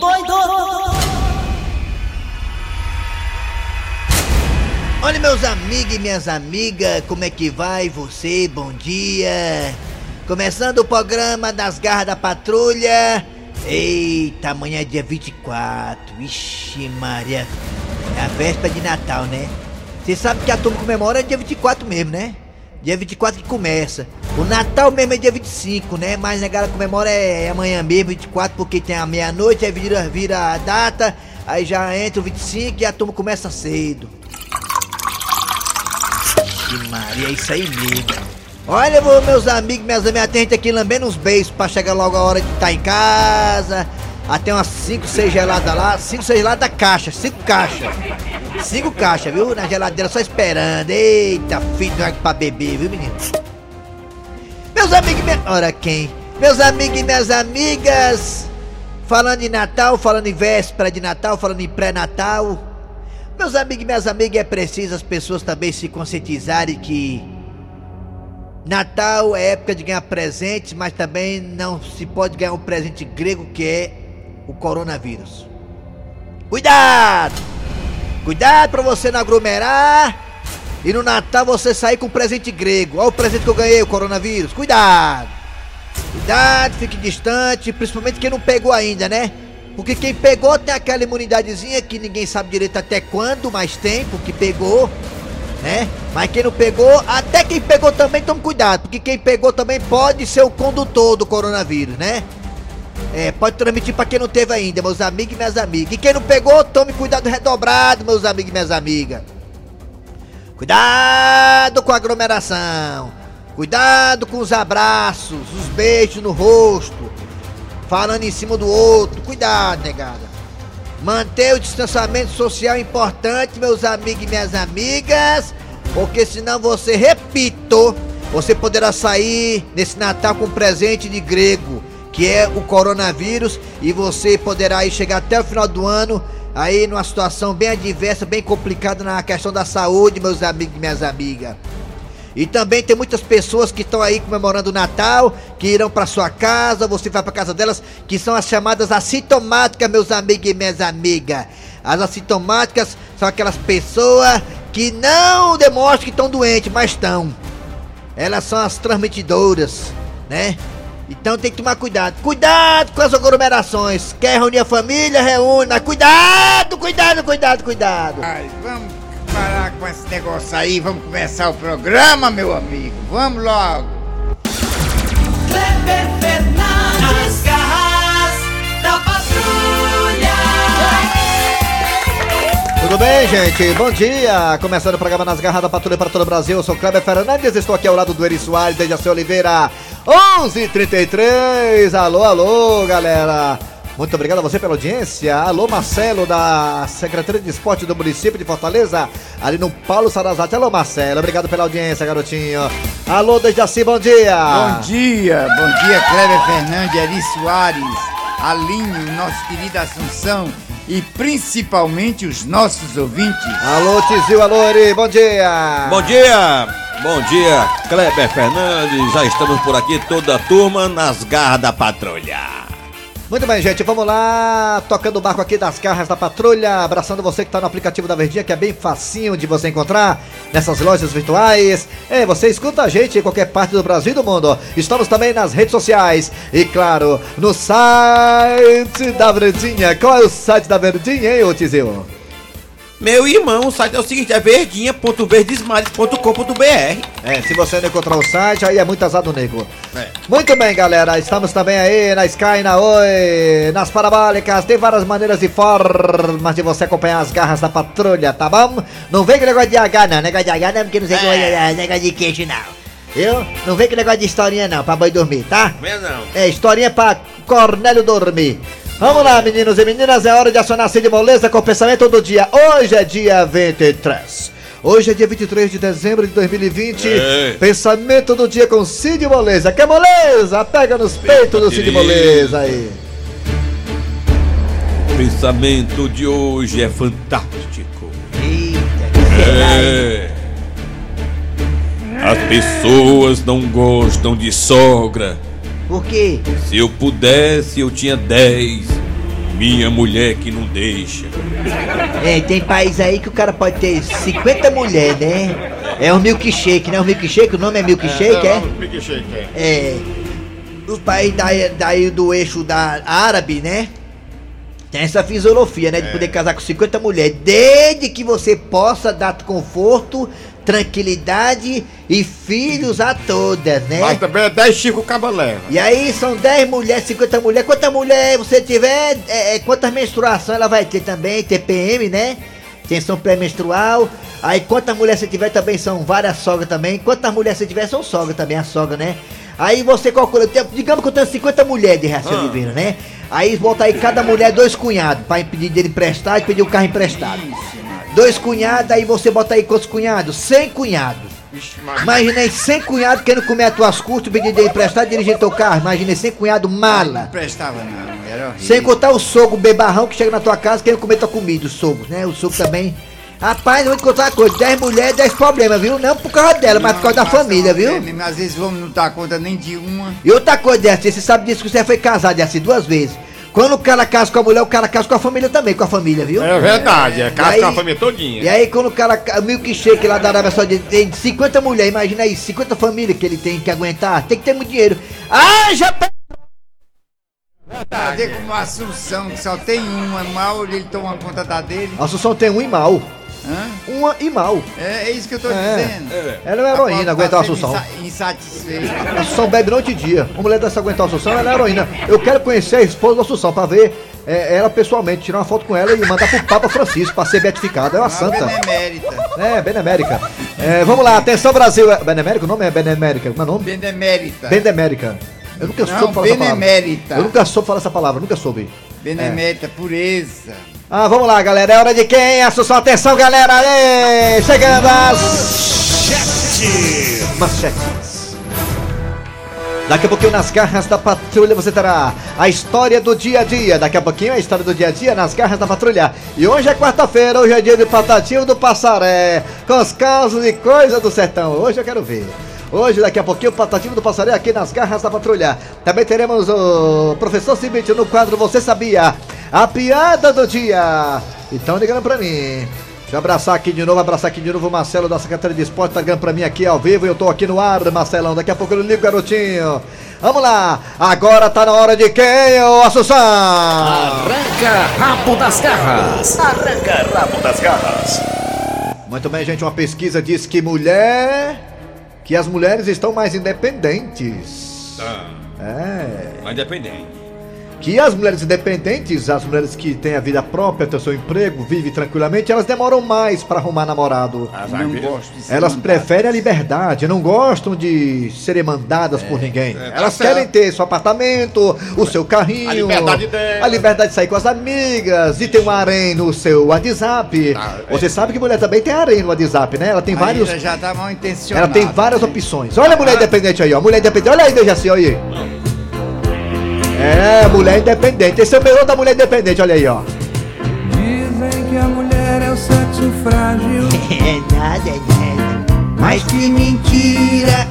doido. Olha, meus amigos e minhas amigas, como é que vai você? Bom dia. Começando o programa das garras da patrulha. Eita, amanhã é dia 24. Ixi, Maria. É a véspera de Natal, né? Você sabe que a turma comemora dia 24 mesmo, né? Dia 24 que começa. O Natal mesmo é dia 25, né? Mas a galera comemora é, é amanhã mesmo, 24, porque tem a meia-noite, aí vira, vira a data, aí já entra o 25 e a turma começa cedo. Que Maria, é isso aí mesmo. Olha, meus amigos, minhas amigas, tem gente aqui lambendo uns beijos pra chegar logo a hora de estar tá em casa. Até umas 5, 6 geladas lá, 5, 6 geladas da caixa, 5 caixas. 5 caixas, viu? Na geladeira só esperando. Eita, filho do pra beber, viu, menino? Meus amigos, minha... ora quem? Meus amigos e minhas amigas, falando em Natal, falando em véspera de Natal, falando em pré-Natal. Meus amigos e minhas amigas, é preciso as pessoas também se conscientizarem que Natal é época de ganhar presentes, mas também não se pode ganhar um presente grego que é o coronavírus. Cuidado! Cuidado para você não aglomerar e no Natal você sair com presente grego. Olha o presente que eu ganhei, o coronavírus. Cuidado! Cuidado, fique distante, principalmente quem não pegou ainda, né? Porque quem pegou tem aquela imunidadezinha que ninguém sabe direito até quando, mais tempo que pegou né? Mas quem não pegou, até quem pegou também tome cuidado, porque quem pegou também pode ser o condutor do coronavírus, né? É, pode transmitir para quem não teve ainda, meus amigos e minhas amigas. E quem não pegou, tome cuidado redobrado, meus amigos e minhas amigas. Cuidado com a aglomeração. Cuidado com os abraços, os beijos no rosto, falando em cima do outro. Cuidado, negada. Manter o distanciamento social é importante, meus amigos e minhas amigas, porque senão você, repito, você poderá sair nesse Natal com um presente de grego, que é o coronavírus, e você poderá chegar até o final do ano aí numa situação bem adversa, bem complicada na questão da saúde, meus amigos e minhas amigas. E também tem muitas pessoas que estão aí comemorando o Natal, que irão para sua casa, você vai para casa delas, que são as chamadas assintomáticas, meus amigos e minhas amigas. As assintomáticas são aquelas pessoas que não demonstram que estão doentes, mas estão. Elas são as transmitidoras, né? Então tem que tomar cuidado. Cuidado com as aglomerações. Quer reunir a família? Reúne. Mas cuidado, cuidado, cuidado, cuidado. Ai, vamos parar com esse negócio aí, vamos começar o programa, meu amigo. Vamos logo. Kleber Fernandes, garras da patrulha. Tudo bem, gente? Bom dia! Começando o programa Nas Garras da Patrulha para todo o Brasil. Eu sou Kleber Fernandes, estou aqui ao lado do Eri Soares, desde a Oliveira. 11:33. Alô, alô, galera! Muito obrigado a você pela audiência. Alô, Marcelo, da Secretaria de Esporte do município de Fortaleza, ali no Paulo Sarazate. Alô, Marcelo, obrigado pela audiência, garotinho. Alô, desde assim, bom dia. Bom dia, bom dia, Cléber Fernandes, Eri Soares, Alinho, nosso querido Assunção e principalmente os nossos ouvintes. Alô, Tizil, alô, Eri, bom dia. Bom dia. Bom dia, Kleber Fernandes. Já estamos por aqui, toda a turma nas garras da patrulha. Muito bem, gente, vamos lá, tocando o barco aqui das carras da patrulha, abraçando você que está no aplicativo da Verdinha, que é bem facinho de você encontrar nessas lojas virtuais. É, você escuta a gente em qualquer parte do Brasil e do mundo. Estamos também nas redes sociais e, claro, no site da Verdinha. Qual é o site da Verdinha, hein, ô Tizil? Meu irmão, o site é o seguinte, é verdinha.verdesmares.com.br É, se você não encontrar o site, aí é muito azado nego. É. Muito bem, galera, estamos também aí na Sky, na Oi, nas parabólicas, tem várias maneiras e formas de você acompanhar as garras da patrulha, tá bom? Não vem com negócio de H não, negócio de H não, porque não sei é. que negócio de queijo não. Eu? Não vem com negócio de historinha não, pra boi dormir, tá? Não. É, historinha pra Cornélio dormir. Vamos lá, meninos e meninas, é hora de acionar a Cid Moleza com o pensamento do dia. Hoje é dia 23. Hoje é dia 23 de dezembro de 2020. Ei. Pensamento do dia com Cid Moleza. Quer moleza? Pega nos peitos do Cid Moleza aí. Pensamento de hoje é fantástico. Eita, é. As pessoas não gostam de sogra por quê? Se eu pudesse, eu tinha 10. minha mulher que não deixa. É, tem país aí que o cara pode ter 50 mulheres, né? É um milkshake, né? Um milkshake, o nome é milkshake, é? É. Os países daí, daí do eixo da árabe, né? Tem essa filosofia, né? De poder casar com 50 mulheres. Desde que você possa dar conforto, tranquilidade e filhos a todas, né? Mas também é 10 Chico Cabaleva. E aí são 10 mulheres, 50 mulheres. Quanta mulher você tiver, é, é, quantas menstruações ela vai ter também, TPM, né? Tensão pré-menstrual. Aí quantas mulheres você tiver também são várias sogras também. Quantas mulheres você tiver são sogra também, a sogra, né? Aí você calcula, digamos que eu tenho 50 mulheres de Reação Oliveira, né? Aí bota aí cada mulher dois cunhados, pra pedir dele emprestado e pedir o carro emprestado. Dois cunhados, aí você bota aí quantos cunhados? 100 cunhados. Imagina aí 100 cunhados querendo comer as tuas custas, pedir emprestado e dirigir teu carro. Imagina aí 100 cunhados Não mala. prestava não, era horrível. Sem contar o sogro bebarrão que chega na tua casa querendo comer tua comida, os sogros, né? O sogro também. Rapaz, eu vou te contar uma coisa, 10 mulheres, 10 problemas, viu? Não por causa dela, mas por causa da Não, família, não, viu? é mesmo, Às vezes o homem não dá conta nem de uma. E outra coisa, Dercy, você sabe disso que você foi casado, Dercy, duas vezes. Quando o cara casa com a mulher, o cara casa com a família também, com a família, viu? É verdade, é casa E com a aí- família todinha. E aí quando o cara, o milkshake lá da Arábia Saudita tem 50 mulheres, imagina aí, 50 famílias que ele tem que aguentar, tem que ter muito dinheiro. Ah, já pe- Fazer como a Assunção, que só tem uma, mal ele toma conta da dele. A Assunção tem um e mal. Hã? Uma e mal. É, é isso que eu tô É. dizendo. Ela é heroína, aguentar a ser Assunção. insa- Insatisfeito. A Assunção bebe noite e dia. Uma mulher dessa aguentar a Assunção, ela é heroína. Eu quero conhecer a esposa da Assunção pra ver é, ela pessoalmente, tirar uma foto com ela e mandar pro Papa Francisco pra ser beatificada. É uma Uma santa. benemérita. É, Benemérica. É, vamos lá, atenção Brasil. É, Benemérica? O nome é Benemérica. Como é o nome? Benemérita. Benemérica. Eu nunca Não, soube falar essa palavra. benemérita. Eu nunca soube falar essa palavra, nunca soube. Benemérita, pureza. Ah, vamos lá, galera. É hora de quem? Assunção, atenção, galera. Aê, chegando as... Manchetes. Daqui a pouquinho nas garras da patrulha você terá a história do dia a dia. Daqui a pouquinho a história do dia a dia nas garras da patrulha. E hoje é quarta-feira, hoje é dia de Patatinho do Passaré. Com os casos e coisas do sertão. Hoje eu quero ver. Hoje, daqui a pouquinho, o Patativo do Passaré aqui nas garras da patrulha. Também teremos o professor Cibite no quadro Você Sabia? A piada do dia. Então ligando pra mim. Deixa eu abraçar aqui de novo, abraçar aqui de novo o Marcelo da Secretaria de Esporte, tá ligando pra mim aqui ao vivo e eu tô aqui no ar, Marcelão. Daqui a pouco eu ligo, garotinho. Vamos lá, agora tá na hora de quem, ô Assunção? Arranca rabo das garras. Arranca rabo das garras. Muito bem, gente, uma pesquisa diz que mulher. Que as mulheres estão mais independentes. Tá. É. Mas independente. Que as mulheres independentes, as mulheres que têm a vida própria, têm o seu emprego, vivem tranquilamente, elas demoram mais pra arrumar namorado. Ah, Não gosto de ser Elas mandado. preferem a liberdade, não gostam de serem mandadas por ninguém. é, tá Elas certo. querem ter seu apartamento, o seu carrinho, A liberdade delas. a liberdade de sair com as amigas, de ter um harém no seu WhatsApp. Tá, é. Você sabe que mulher também tem harém no WhatsApp, né? Ela tem Aí vários. já- tá mal intencionado. Ela tem várias opções. Olha a mulher independente aí, ó. Mulher independente. Olha aí, Dejaci, olha aí. É, mulher independente. Esse é o melhor da mulher independente, olha aí, ó. Dizem que a mulher é o sexo frágil. É nada, é nada. Mas que mentira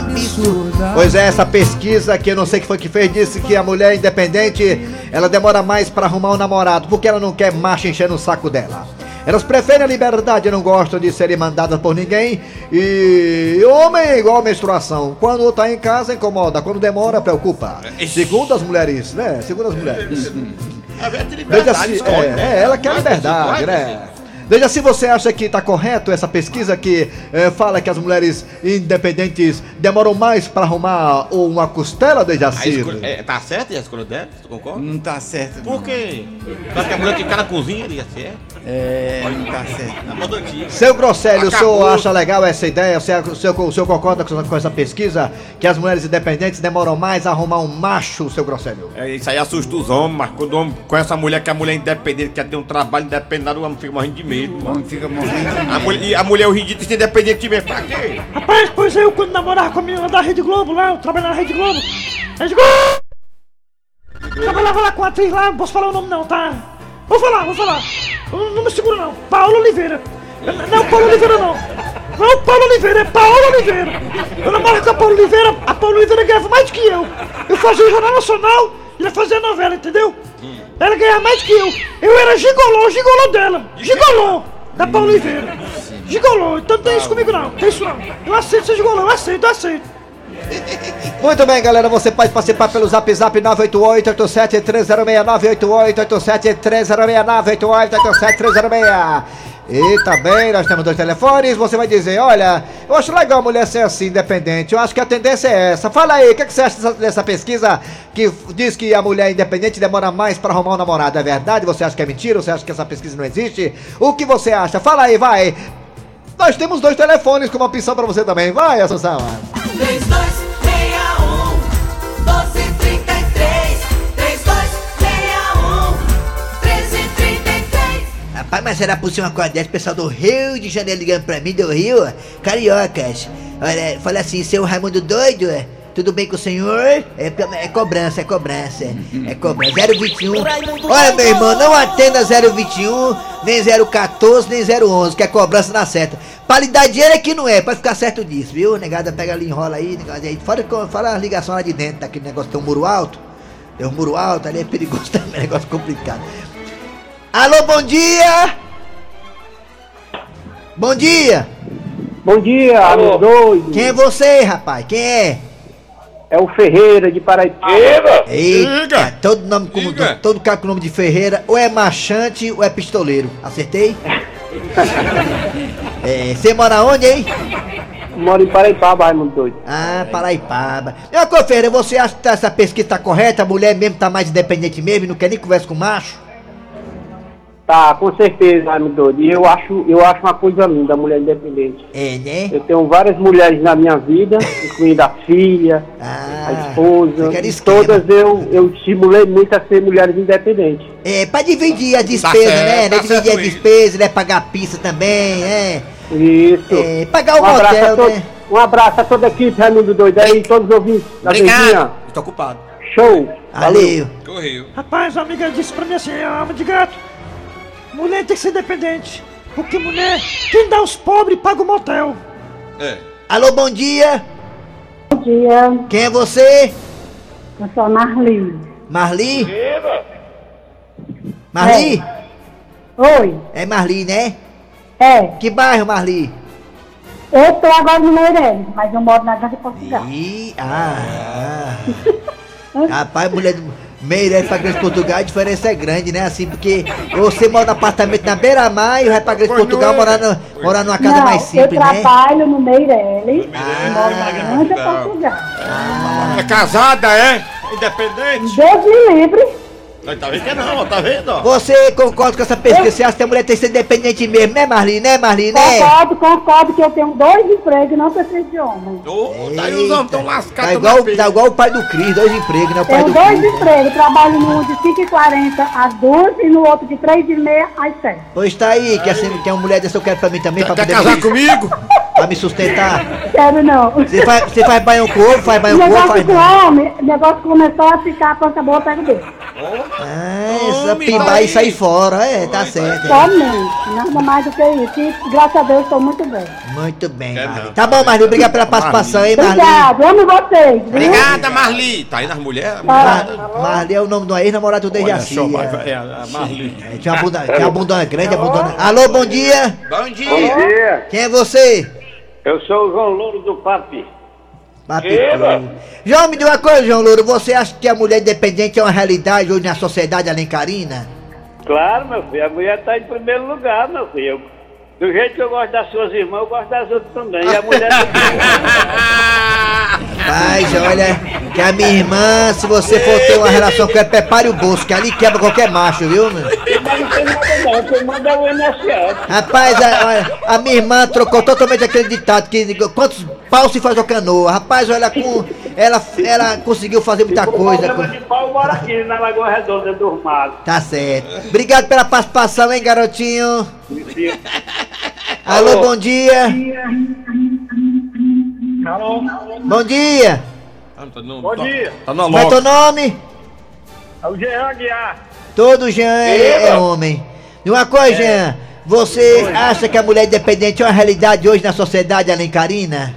absurda. Pois é, essa pesquisa que eu não sei que foi que fez disse que a mulher independente ela demora mais pra arrumar um namorado porque ela não quer macho enchendo o saco dela. Elas preferem a liberdade, não gostam de serem mandadas por ninguém. E homem é igual menstruação. Quando tá em casa, incomoda. Quando demora, preocupa. Segundo as mulheres, né? Segundo as mulheres. Veja se, é, é, ela quer liberdade, né? Veja se você acha que está correto essa pesquisa que eh, fala que as mulheres independentes demoram mais para arrumar uma costela de A Jaci. escolha, é, tá certo a escolha dela? Você concorda? Não tá certo. Por não. quê? Só que a mulher que fica na cozinha, ia ser. É, não tá certo. Antiga. Seu Grosselho, o senhor acha legal essa ideia? O senhor, o senhor- o senhor concorda com, com essa pesquisa? Que as mulheres independentes demoram mais a arrumar um macho, seu Grosselho? É, isso aí assusta os homens, mas quando o homem conhece a mulher que a mulher é independente, quer ter um trabalho independente, o homem fica morrendo de medo. O homem fica morrendo A mulher, e a mulher, o ridículo, ser independente de mesmo. Pra quê? Rapaz, pois eu, quando namorava com a menina da Rede Globo lá, eu trabalhava na Rede Globo. Rede Globo! Trabalhava lá com a atriz lá, não posso falar o nome não, tá? Vou falar, vou falar. Não, não me segura não. Paulo Oliveira. Não, Não, Paulo Oliveira não. Não, Paulo Oliveira, é Paulo Oliveira. Eu namoro com a Paulo Oliveira, a Paulo Oliveira ganhava mais do que eu. Eu fazia o Jornal Nacional e ela fazia a novela, entendeu? Ela ganhava mais que eu. Eu era gigolô, gigolô dela. Gigolô. Da Paula Oliveira. Gigolô. Então não tem isso comigo não. Tem isso não. Eu aceito ser gigolô. Eu aceito, eu aceito. Muito bem, galera, você pode participar pelo zap zap 988-87306-988-87306-988-87306. E também nós temos dois telefones, você vai dizer, olha, eu acho legal a mulher ser assim, independente, eu acho que a tendência é essa. Fala aí, o que, que você acha dessa, dessa pesquisa que diz que a mulher independente demora mais pra arrumar um namorado? É verdade? Você acha que é mentira? Você acha que essa pesquisa não existe? O que você acha? Fala aí, vai! Nós temos dois telefones com uma opção pra você também, vai, Assunção! 3261 1333 Rapaz, mas será por ser uma coisa dessa, o pessoal do Rio de Janeiro ligando pra mim, do Rio, cariocas. Olha, fala assim, seu Raimundo doido, tudo bem com o senhor? É, é cobrança, é cobrança, é cobrança. 021. Olha, meu irmão, não atenda 021, nem 014, nem 011, que é cobrança na certa. Pra lhe dar dinheiro é que não é, pode ficar certo disso, viu? Negada pega ali, enrola aí, negada aí. Fora, fora a ligação lá de dentro, daquele negócio, tem um muro alto. Tem um muro alto, ali é perigoso também, é negócio complicado. Alô, bom dia! Bom dia! Bom dia, amigo doido. Quem é você, rapaz? Quem é? É o Ferreira de Paraipeba. Eita, todo nome como todo cara com nome de Ferreira, ou é marchante ou é pistoleiro. Acertei? é, você mora onde, hein? Moro em Paraipaba, Raimundo doido. Ah, Paraipaba. E coisa, Ferreira, você acha que essa pesquisa tá correta? A mulher mesmo tá mais independente mesmo e não quer nem conversa com macho? Tá, com certeza, Raimundo doido. E eu acho, eu acho uma coisa linda, a mulher independente. É, né? Eu tenho várias mulheres na minha vida, incluindo a filha, a esposa. todas eu, eu estimulei muito a ser mulheres independentes. É, pra dividir a despesa, certo, né? tá? Dividir a despesa, né? Pagar pizza também, é. Isso. É, pagar o um a todo- né? Um abraço a toda a equipe, Raimundo doido. Aí, todos os ouvintes da Verdinha. Tô ocupado. Show. Valeu. Correu. Rapaz, uma amiga disse pra mim assim, é alma de gato. Mulher tem que ser independente. Porque mulher, quem dá os pobres paga o motel. É. Alô, bom dia. Bom dia, Quem é você? eu sou a Marli. Marli? Marli? Oi, É Marli, né? é. Que bairro, Marli? Eu estou agora no Meirelles, mas eu moro na Grande Portugal. Ih, ah, ah. Rapaz, mulher do Meirelles pra Grande Portugal, a diferença é grande, né? Assim, porque você mora no apartamento na beira-mar e vai pra Grande Portugal morar, no, morar numa casa Não, mais simples, eu né? trabalho no Meirelles, moro na Grande Portugal. É casada, é? Independente? Deus me livre. Aí Tá vendo que não, ó, tá vendo? ó? Você concorda com essa pesquisa? Você acha que a mulher tem que ser independente mesmo, né, Marli? Né, Marli? Né? Concordo, concordo que eu tenho dois empregos e não preciso de homem. Tá aí os homens tão lascados. Tá igual, tá igual o pai do Cris, dois empregos, né? O pai Tenho do dois Cris. empregos, trabalho num de 5h40 às 2 e no outro de 3h30 às 7 Pois tá aí, que assim, tem uma mulher dessa eu quero pra mim também, pra Quer poder casar me- comigo? Pra me sustentar. Quero não. Você faz, você faz banho com ovo, faz banho com ovo, negócio faz com não. homem, o negócio começou a ficar, a pança boa, pega o dele. Ah, essa pimbar e sair fora, é, tá certo. é. Somente, nada mais do que isso. E, graças a Deus, estou muito bem. Muito bem, Marli. Tá bom, Marli, obrigado pela participação, hein, Marli. Obrigado, amo vocês. viu? Obrigada, Marli. Tá aí nas mulheres? Tá. Marli é o nome do ex-namorado do Dejaci. só, é. é a Marli. É, Tinha uma bunda, tinha uma bundona grande, a bundona... Alô, bom dia. Bom dia. Bom dia, Quem é você? eu sou o João Louro do Papi. João, me diga uma coisa, João Louro. Você acha que a mulher independente é uma realidade hoje na sociedade alencarina? Claro, meu filho, a mulher está em primeiro lugar, meu filho. Do jeito que eu gosto das suas irmãs, eu gosto das outras também. E a mulher Mas olha, que a minha irmã, se você for ter uma relação com ela, prepare o bolso, que ali quebra qualquer macho, viu, meu? Não quem manda é o INSS. Rapaz, a, olha, a minha irmã trocou totalmente aquele ditado que quantos pau se faz a canoa. Rapaz, olha, com, ela, ela conseguiu fazer muita coisa. Problema com- de pau mora aqui na Lagoa Redonda do Mato. Tá certo. Obrigado pela participação, hein, garotinho. Alô, Alô. bom dia. Alô? Bom dia. Bom dia. Tá na Como é teu nome? É o Jean Guiar. Todo Jean é, é homem. E uma coisa, Jean, você acha que a mulher independente é uma realidade hoje na sociedade alencarina?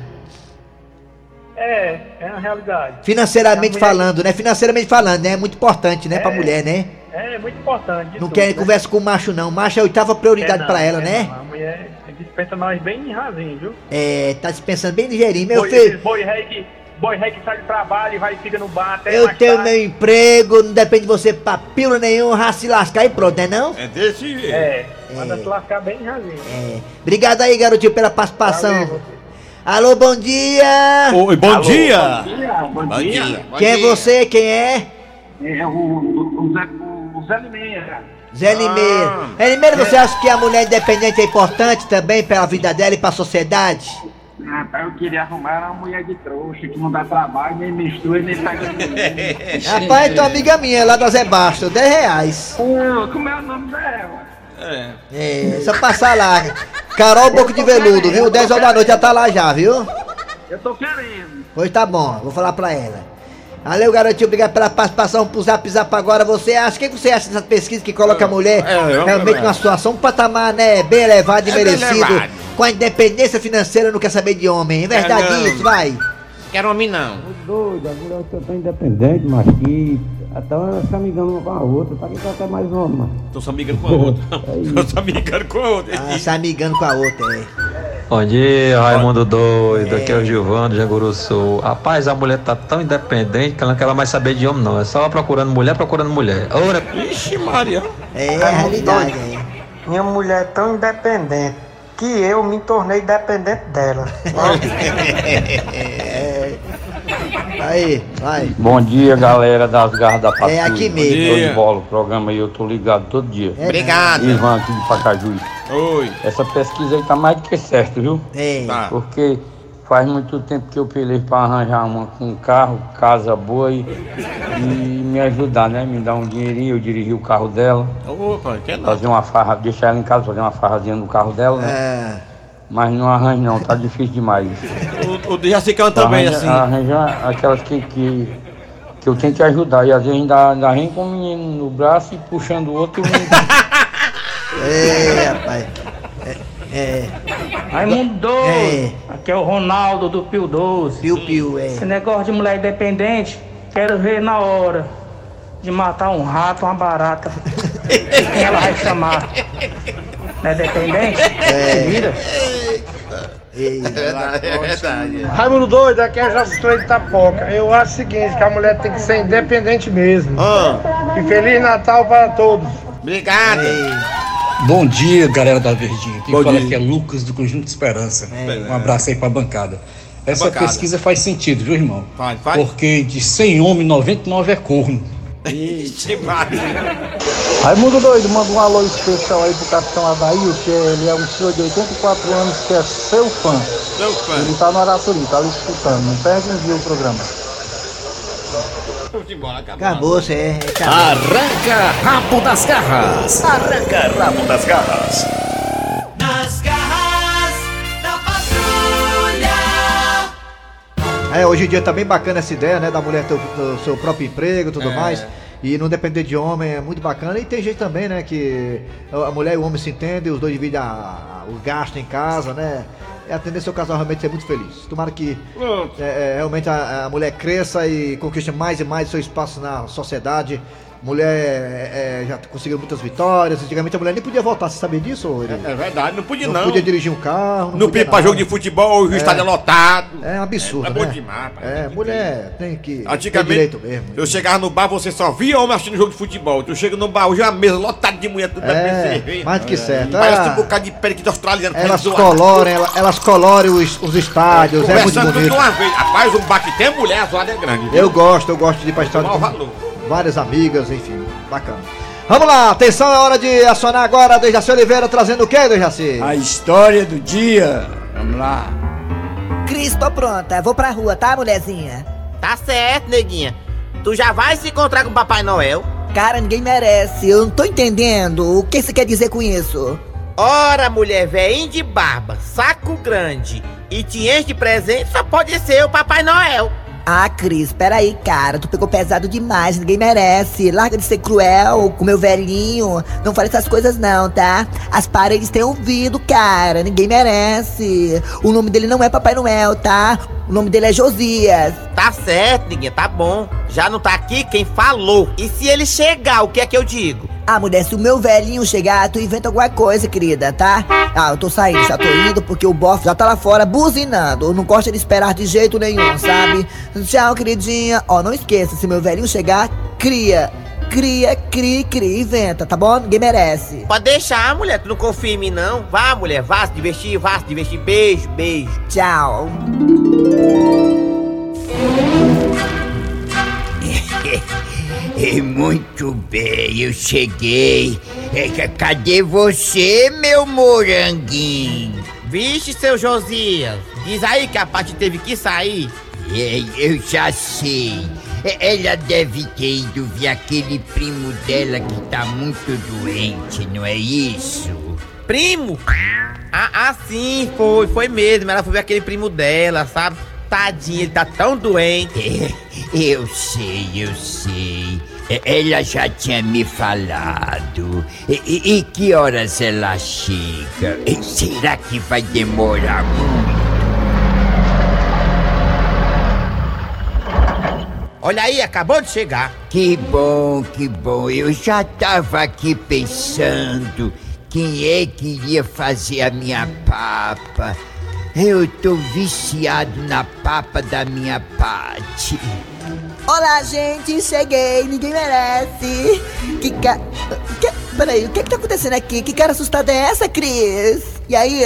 É, é uma realidade. Financeiramente mulher- falando, né? Financeiramente falando, né? É muito importante, né, pra mulher, né? É muito importante. Não quer né? conversa com macho, não. Macho é a oitava prioridade pra não, ela, quer né? não. A mulher dispensa nós bem rasinho, viu? É, tá dispensando bem ligeirinho. Meu boi, filho, Boi rei que, boi rei que sai de trabalho e vai e fica no bar até eu mais tenho tarde. meu emprego, não depende de você pra pílula nenhum, já se lascar e pronto, né não? É desse jeito. É, manda se lascar bem rasinho. É. Obrigado aí, garotinho, pela participação. Alô, bom dia! Oi, bom dia! Bom Bom dia. Quem é você? Quem é? É o, o, o Zé, o Zé Limeira. Zé Limeira. Zé Limeira, você acha que a mulher independente é importante também pela vida dela e pra sociedade? Rapaz, eu queria arrumar uma mulher de trouxa que não dá trabalho, nem mistura, nem pega. Rapaz, tua amiga minha lá da Zé Baixo, 10 reais. Pô, como é o nome dela? É. É, só passar lá. Carol Boco de Veludo, viu? 10 horas da noite já tá lá já, viu? Eu tô querendo. Pois tá bom, vou falar pra ela. Valeu, garotinho, obrigado pela participação pro Zap Zap agora. Você acha, o que você acha dessa pesquisa que coloca a mulher É, eu realmente também. numa situação, um patamar, né, bem elevado e É bem merecido, elevado. Com a independência financeira, não quer saber de homem, é verdade É, isso, vai. Quero homem não. Doido, a mulher eu tô independente, mas que até ela se amigando uma com a outra, pra que ela quer mais homem, mano? Tô se amigando com a outra. Tô se amigando com a outra. Ah, se amigando com a outra, é. Bom dia, Raimundo Doido. Aqui é o Gilvando de Janguru Sul. Rapaz, a mulher tá tão independente que ela não quer mais saber de homem, não. É só ela procurando mulher, procurando mulher. Ora, Ixi, Maria. É a realidade, é. Minha mulher é tão independente que eu me tornei dependente dela. Aí, vai. Bom dia, galera das garras da patrulha. É aqui mesmo. Dia. de bola, o programa aí eu tô ligado todo dia. É Obrigado. Ivan aqui de Pacajus. Oi. Essa pesquisa aí tá mais do que certa, viu? É. Tá. Porque faz muito tempo que eu pelei pra arranjar uma com carro, casa boa e, e me ajudar, né? Me dar um dinheirinho, eu dirigir o carro dela, Opa, quer não. fazer uma farra, deixar ela em casa, fazer uma farrazinha no carro dela, né? É. Mas não arranjo não, tá difícil demais. O, o de Jacicão também, arranja, assim. Arranja aquelas que, que, que eu tenho que ajudar. E às vezes ainda, ainda vem com o menino no braço e puxando o outro. E o É, rapaz. É. é. Raimundo doido. É. Aqui é o Ronaldo do Pio 12. Piu Piu, é. Esse negócio de mulher independente, quero ver na hora de matar um rato, uma barata. Quem ela vai chamar? Não é dependente? É. Vira. É verdade. Raimundo doido, aqui é Jacintão de Tapoca. Eu acho o seguinte, que a mulher tem que ser independente mesmo. Ah, E Feliz Natal para todos. obrigado. Bom dia, galera da Verdinha. Quem Bom fala dia. aqui é Lucas do Conjunto Esperança. Um abraço aí pra bancada. Essa Bancada. pesquisa faz sentido, viu, irmão? Faz, faz. Porque de 100 homens, 99 é corno. Ixi. Raimundo doido, manda um alô especial aí pro Capitão Adair, que ele é um senhor de 84 anos que é seu fã. Seu fã. Ele tá no Araçurim, tá ali escutando. Não perde um dia o programa. Vamos embora, acabou. Acabou, você é. acabou. Arranca rabo das garras. Arranca rabo das garras. Nas garras da patrulha. É, hoje em dia tá bem bacana essa ideia, né? Da mulher ter o, o seu próprio emprego e tudo É. mais. E não depender de homem é muito bacana. E tem gente também, né? Que a mulher e o homem se entendem, os dois dividem a- a- o gasto em casa, né? É a tendência ao casal realmente ser muito feliz. Tomara que é, é, realmente a, a mulher cresça e conquiste mais e mais seu espaço na sociedade. Mulher é, é, já conseguiu muitas vitórias. Antigamente a mulher nem podia votar, você sabia disso? Ori? É verdade, não podia não, não. podia dirigir um carro. Não podia podia pra jogo de futebol, o É. estádio é lotado. É um absurdo, É, é bom né? demais, pai. É, mulher tem que ter Antigamente, direito mesmo. eu chegava no bar, você só via homem assistindo jogo de futebol. Tu chega no bar, hoje é uma mesa lotada de mulher, tudo É, cerveja. mais do que certo. Parece Ah. um bocado de periquito australiano. Elas colorem, ela- elas colorem os, os estádios, é muito tudo bonito. uma vez. Rapaz, um bar que tem mulher, a zoada é grande. Eu gosto, eu gosto de ir pra estádio com valor. Várias amigas, enfim, bacana. Vamos lá, atenção, é hora de acionar agora Dejaci Oliveira trazendo o que, Dejaci? A história do dia. Vamos lá. Cris, tô pronta. Vou pra rua, tá, mulherzinha? Tá certo, neguinha. Tu já vai se encontrar com o Papai Noel? Cara, ninguém merece. Eu não tô entendendo. O que você quer dizer com isso? Ora, mulher velhinha de barba, saco grande e te enche de presente, só pode ser o Papai Noel. Ah, Cris, peraí, cara. Tu pegou pesado demais. Ninguém merece. Larga de ser cruel com meu velhinho. Não fale essas coisas, não, tá? As paredes têm ouvido, cara. Ninguém merece. O nome dele não é Papai Noel, tá? O nome dele é Josias. Tá certo, Diguinha, tá bom. Já não tá aqui quem falou. E se ele chegar, o que é que eu digo? Ah, mulher, se o meu velhinho chegar, tu inventa alguma coisa, querida, tá? Ah, eu tô saindo, já tô indo porque o bofe já tá lá fora buzinando. Eu não gosto de esperar de jeito nenhum, sabe? Tchau, queridinha. Ó, não esqueça, se meu velhinho chegar, cria. Cria, cria, cria, inventa, tá bom? Ninguém merece. Pode deixar, mulher, tu não confia em mim, não. Vá, mulher, vá se divertir, vá se divertir. Beijo, beijo. Tchau. É muito bem, eu cheguei. É, ca- cadê você, meu moranguinho? Vixe, seu Josias. Diz aí que a parte teve que sair. É, eu já sei. É, Ela deve ter ido ver aquele primo dela que tá muito doente, não é isso? Primo? Ah, ah, sim, foi, foi mesmo. Ela foi ver aquele primo dela, sabe? Tadinho, ele tá tão doente. Eu sei, eu sei. É, Ela já tinha me falado. E, e- que horas ela chega? Será que vai demorar muito? Olha aí, acabou de chegar. Que bom, que bom. Eu já tava aqui pensando quem é que iria fazer a minha papa. Eu tô viciado na papa da minha Pati. Olá, gente, cheguei, ninguém merece. Que ca... Que... Peraí, o que que tá acontecendo aqui? Que cara assustada é essa, Cris? E aí?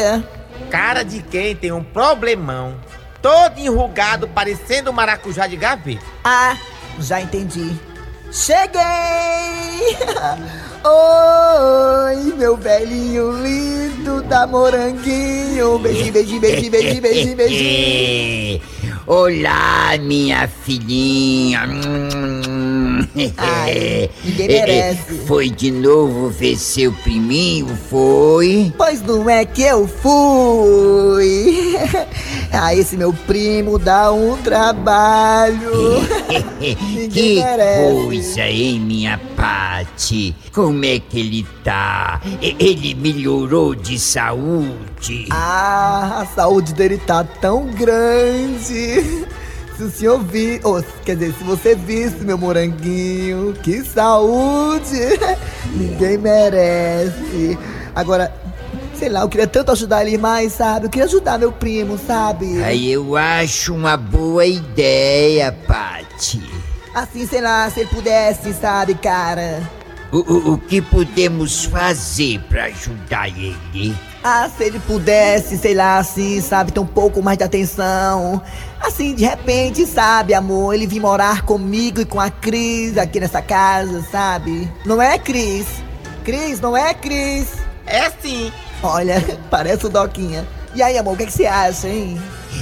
Cara de quem tem um problemão. Todo enrugado, parecendo um maracujá de gaveta. Ah, já entendi. Cheguei! Oi, meu velhinho lindo da moranguinho. Beijinho, beijinho, beijinho, beijinho, beijinho, beijinho. Olá, minha filhinha. Ai, ninguém merece. Foi de novo ver seu priminho, foi? Pois não é que eu fui. Ah, esse meu primo dá um trabalho. que merece. coisa, hein, minha Pati? Como é que ele tá? Ele melhorou de saúde? Ah, a saúde dele tá tão grande. Se o senhor ou quer dizer, se você visse meu moranguinho, que saúde! Ninguém merece. Agora, sei lá, eu queria tanto ajudar ele mais, sabe? Eu queria ajudar meu primo, sabe? Aí eu acho uma boa ideia, Pati. Assim, sei lá, se ele pudesse, sabe, cara? O, o- o que podemos fazer pra ajudar ele? Ah, se ele pudesse, sei lá, assim, sabe, ter um pouco mais de atenção. Assim, de repente, sabe, amor, ele vir morar comigo e com a Cris aqui nessa casa, sabe? Não é, Cris? Cris, não é, Cris? É sim. Olha, parece o Doquinha. E aí, amor, o que, que você acha, hein?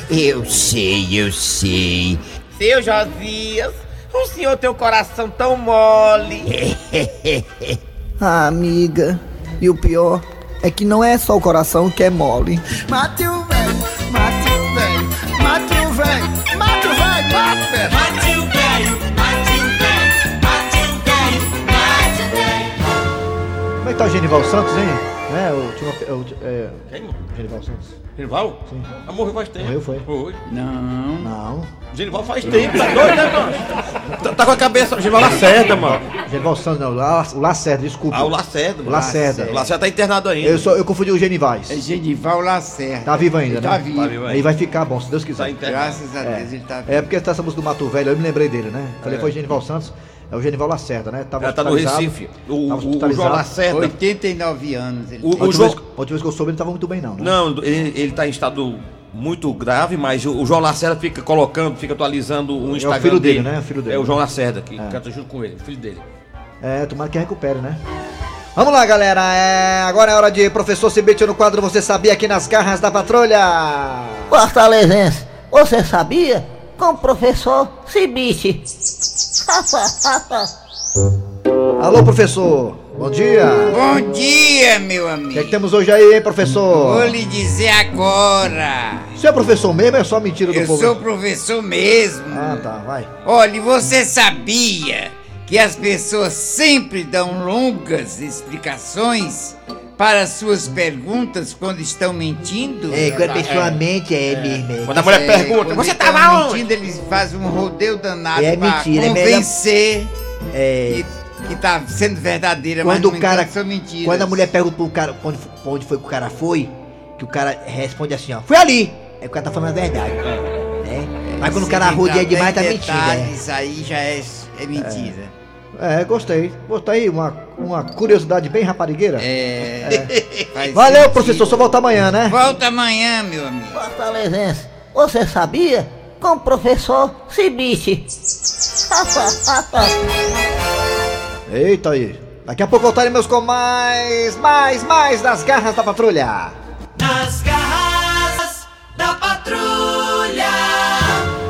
Eu sei, eu sei. Seu Josias, o senhor tem um coração tão mole. Ah, amiga. E o pior é que não é só o coração que é mole. Mate o velho, mate o velho, mate o velho, mate o velho, mate o velho. Mate o velho, mate o velho, mate o velho, mate o velho. Como é que tá o Genival Santos, hein? É, o último. É, o, é, Quem? Genival Santos. Genival? Sim. Ah, morreu faz tempo. Morreu, foi? Foi. Não. Não. Genival faz tempo, tá doido, né, mano? Tá, tá com a cabeça, Genival Lacerda, mano. Genival Santos, não, o La- o Lacerda, desculpa. Ah, o Lacerda. O mano. Lacerda. O Lacerda tá internado ainda. Eu, só, eu confundi o Genivais. É Genival Lacerda. Tá vivo ainda, Tá né? vivo. Tá vivo Aí vai ficar bom, se Deus quiser. Tá internado. Graças a Deus ele tá vivo. É porque tá essa música do Mato Velho, eu me lembrei dele, né? Falei, É. foi Genival Santos, é o Genival Lacerda, né? Tava Ela tá no Recife. O, o, o. João Lacerda. 89 anos. Ele O- tem. o última, João- vez, a última vez que eu soube, ele tava muito bem, não, né? Não, ele, ele tá em estado muito grave, mas o, o João Lacerda fica colocando, fica atualizando o Instagram filho dele, né? O filho dele. É o João Lacerda que É. canta junto com ele, o filho dele. É, tomara que recupere, né? Vamos lá, galera. É, agora é hora de professor Cibite no quadro Você Sabia aqui nas garras da patrulha. Fortalezense, você sabia? Com o professor Cibite. Alô, professor. Bom dia. Bom dia, meu O amigo. que, é que temos hoje aí, hein, professor? Vou lhe dizer agora. Você é professor mesmo ou é só mentira do Eu povo? sou professor mesmo. Ah, tá, vai. Olha, você sabia que as pessoas sempre dão longas explicações para suas perguntas quando estão mentindo? É, quando a pessoa mente, é mesmo. é. Quando a mulher pergunta, quando você estão tava onde? mentindo, eles fazem um rodeio danado É pra mentira, é melhor- convencer É. que, que tá sendo verdadeira, mas Quando no o cara. são mentiras. Quando a mulher pergunta pro cara pra onde, onde foi que o cara foi, que o cara responde assim, ó, fui ali! É o cara tá falando a verdade. Né? Mas quando o cara arrodeia demais, tá mentindo. é. Isso aí já é, é mentira. É, gostei. Gostei, uma, uma curiosidade bem raparigueira. É. Faz Valeu, sentido. professor, só volta amanhã, né? Volta amanhã, meu amigo. Fortalezense, você sabia? Com o professor Cibiche. Eita aí. Daqui a pouco voltaremos com mais, mais, mais das garras da patrulha. Nas garras da patrulha.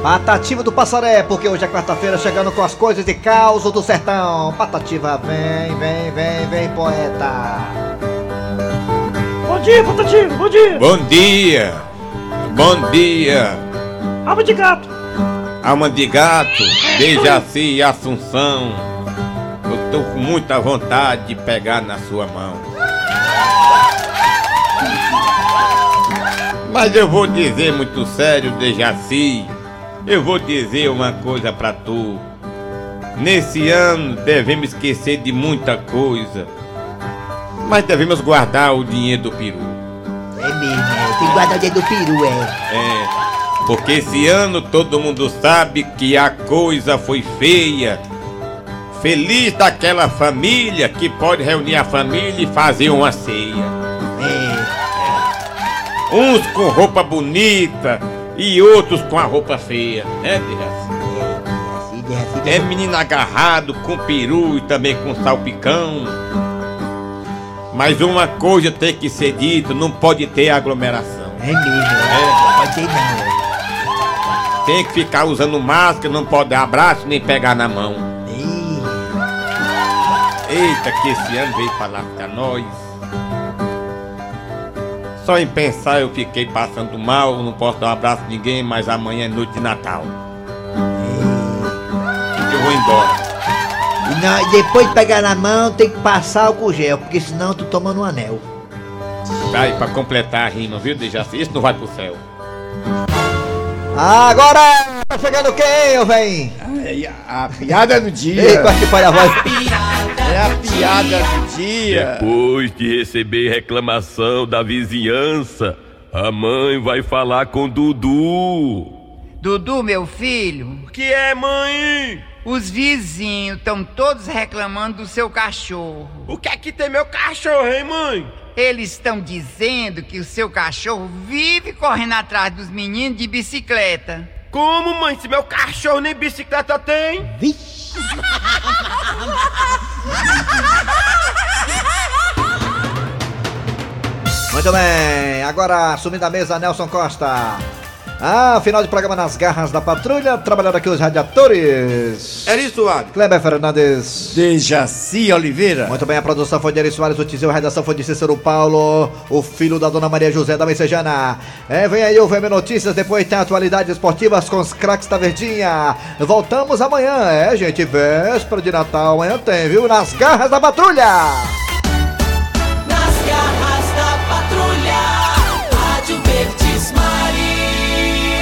Patativa do Passaré, porque hoje é quarta-feira, chegando com as coisas de caos do sertão. Patativa, vem, vem, vem, vem, poeta. Bom dia, Patativa, bom dia. Bom dia! Bom dia! Alma de gato. Alma de gato, Dejaci e Assunção. Eu tô com muita vontade de pegar na sua mão. Mas eu vou dizer muito sério, Dejaci. Eu vou dizer uma coisa pra tu. Nesse ano devemos esquecer de muita coisa. Mas devemos guardar o dinheiro do peru. É mesmo, é. Tem que guardar o dedo do peru, é. É, porque esse ano todo mundo sabe que a coisa foi feia. Feliz daquela família que pode reunir a família e fazer uma ceia. É. Uns com roupa bonita e outros com a roupa feia. É, Dejaci? É menino agarrado com peru e também com salpicão. Mas uma coisa tem que ser dita, não pode ter aglomeração. É mesmo, É. Pode ter não. Tem que ficar usando máscara, não pode dar abraço nem pegar na mão. Eita, que esse ano veio pra lascar nós. Só em pensar eu fiquei passando mal, não posso dar um abraço a ninguém, mas amanhã é noite de Natal. Eu vou embora. E não- depois de pegar na mão, tem que passar álcool gel, porque senão tu toma no anel. Vai pra completar a rima, viu, Dejaci? Isso não vai pro céu. Agora tá chegando quem, ô véi? A piada do dia. Ei, quase que falha a voz. É a piada do dia. Depois de receber reclamação da vizinhança, a mãe vai falar com Dudu. Dudu, meu filho. O que é, mãe? Os vizinhos estão todos reclamando do seu cachorro. O que é que tem meu cachorro, hein, mãe? Eles estão dizendo que o seu cachorro vive correndo atrás dos meninos de bicicleta. Como, mãe? Se meu cachorro nem bicicleta tem? Vixe! Muito bem, agora assumindo a mesa, Nelson Costa. Ah, final de programa nas garras da patrulha, trabalhando aqui os radiadores. Eri Soares. Kleber Fernandes. Dejaci Oliveira. Muito bem, a produção foi de Eri Soares, o Tizil, a redação foi de Cícero Paulo, o filho da Dona Maria José da Messejana. É, vem aí o VM Notícias, depois tem atualidades esportivas com os craques da Verdinha. Voltamos amanhã, é, gente, véspera de Natal, amanhã tem, viu? Nas garras da patrulha.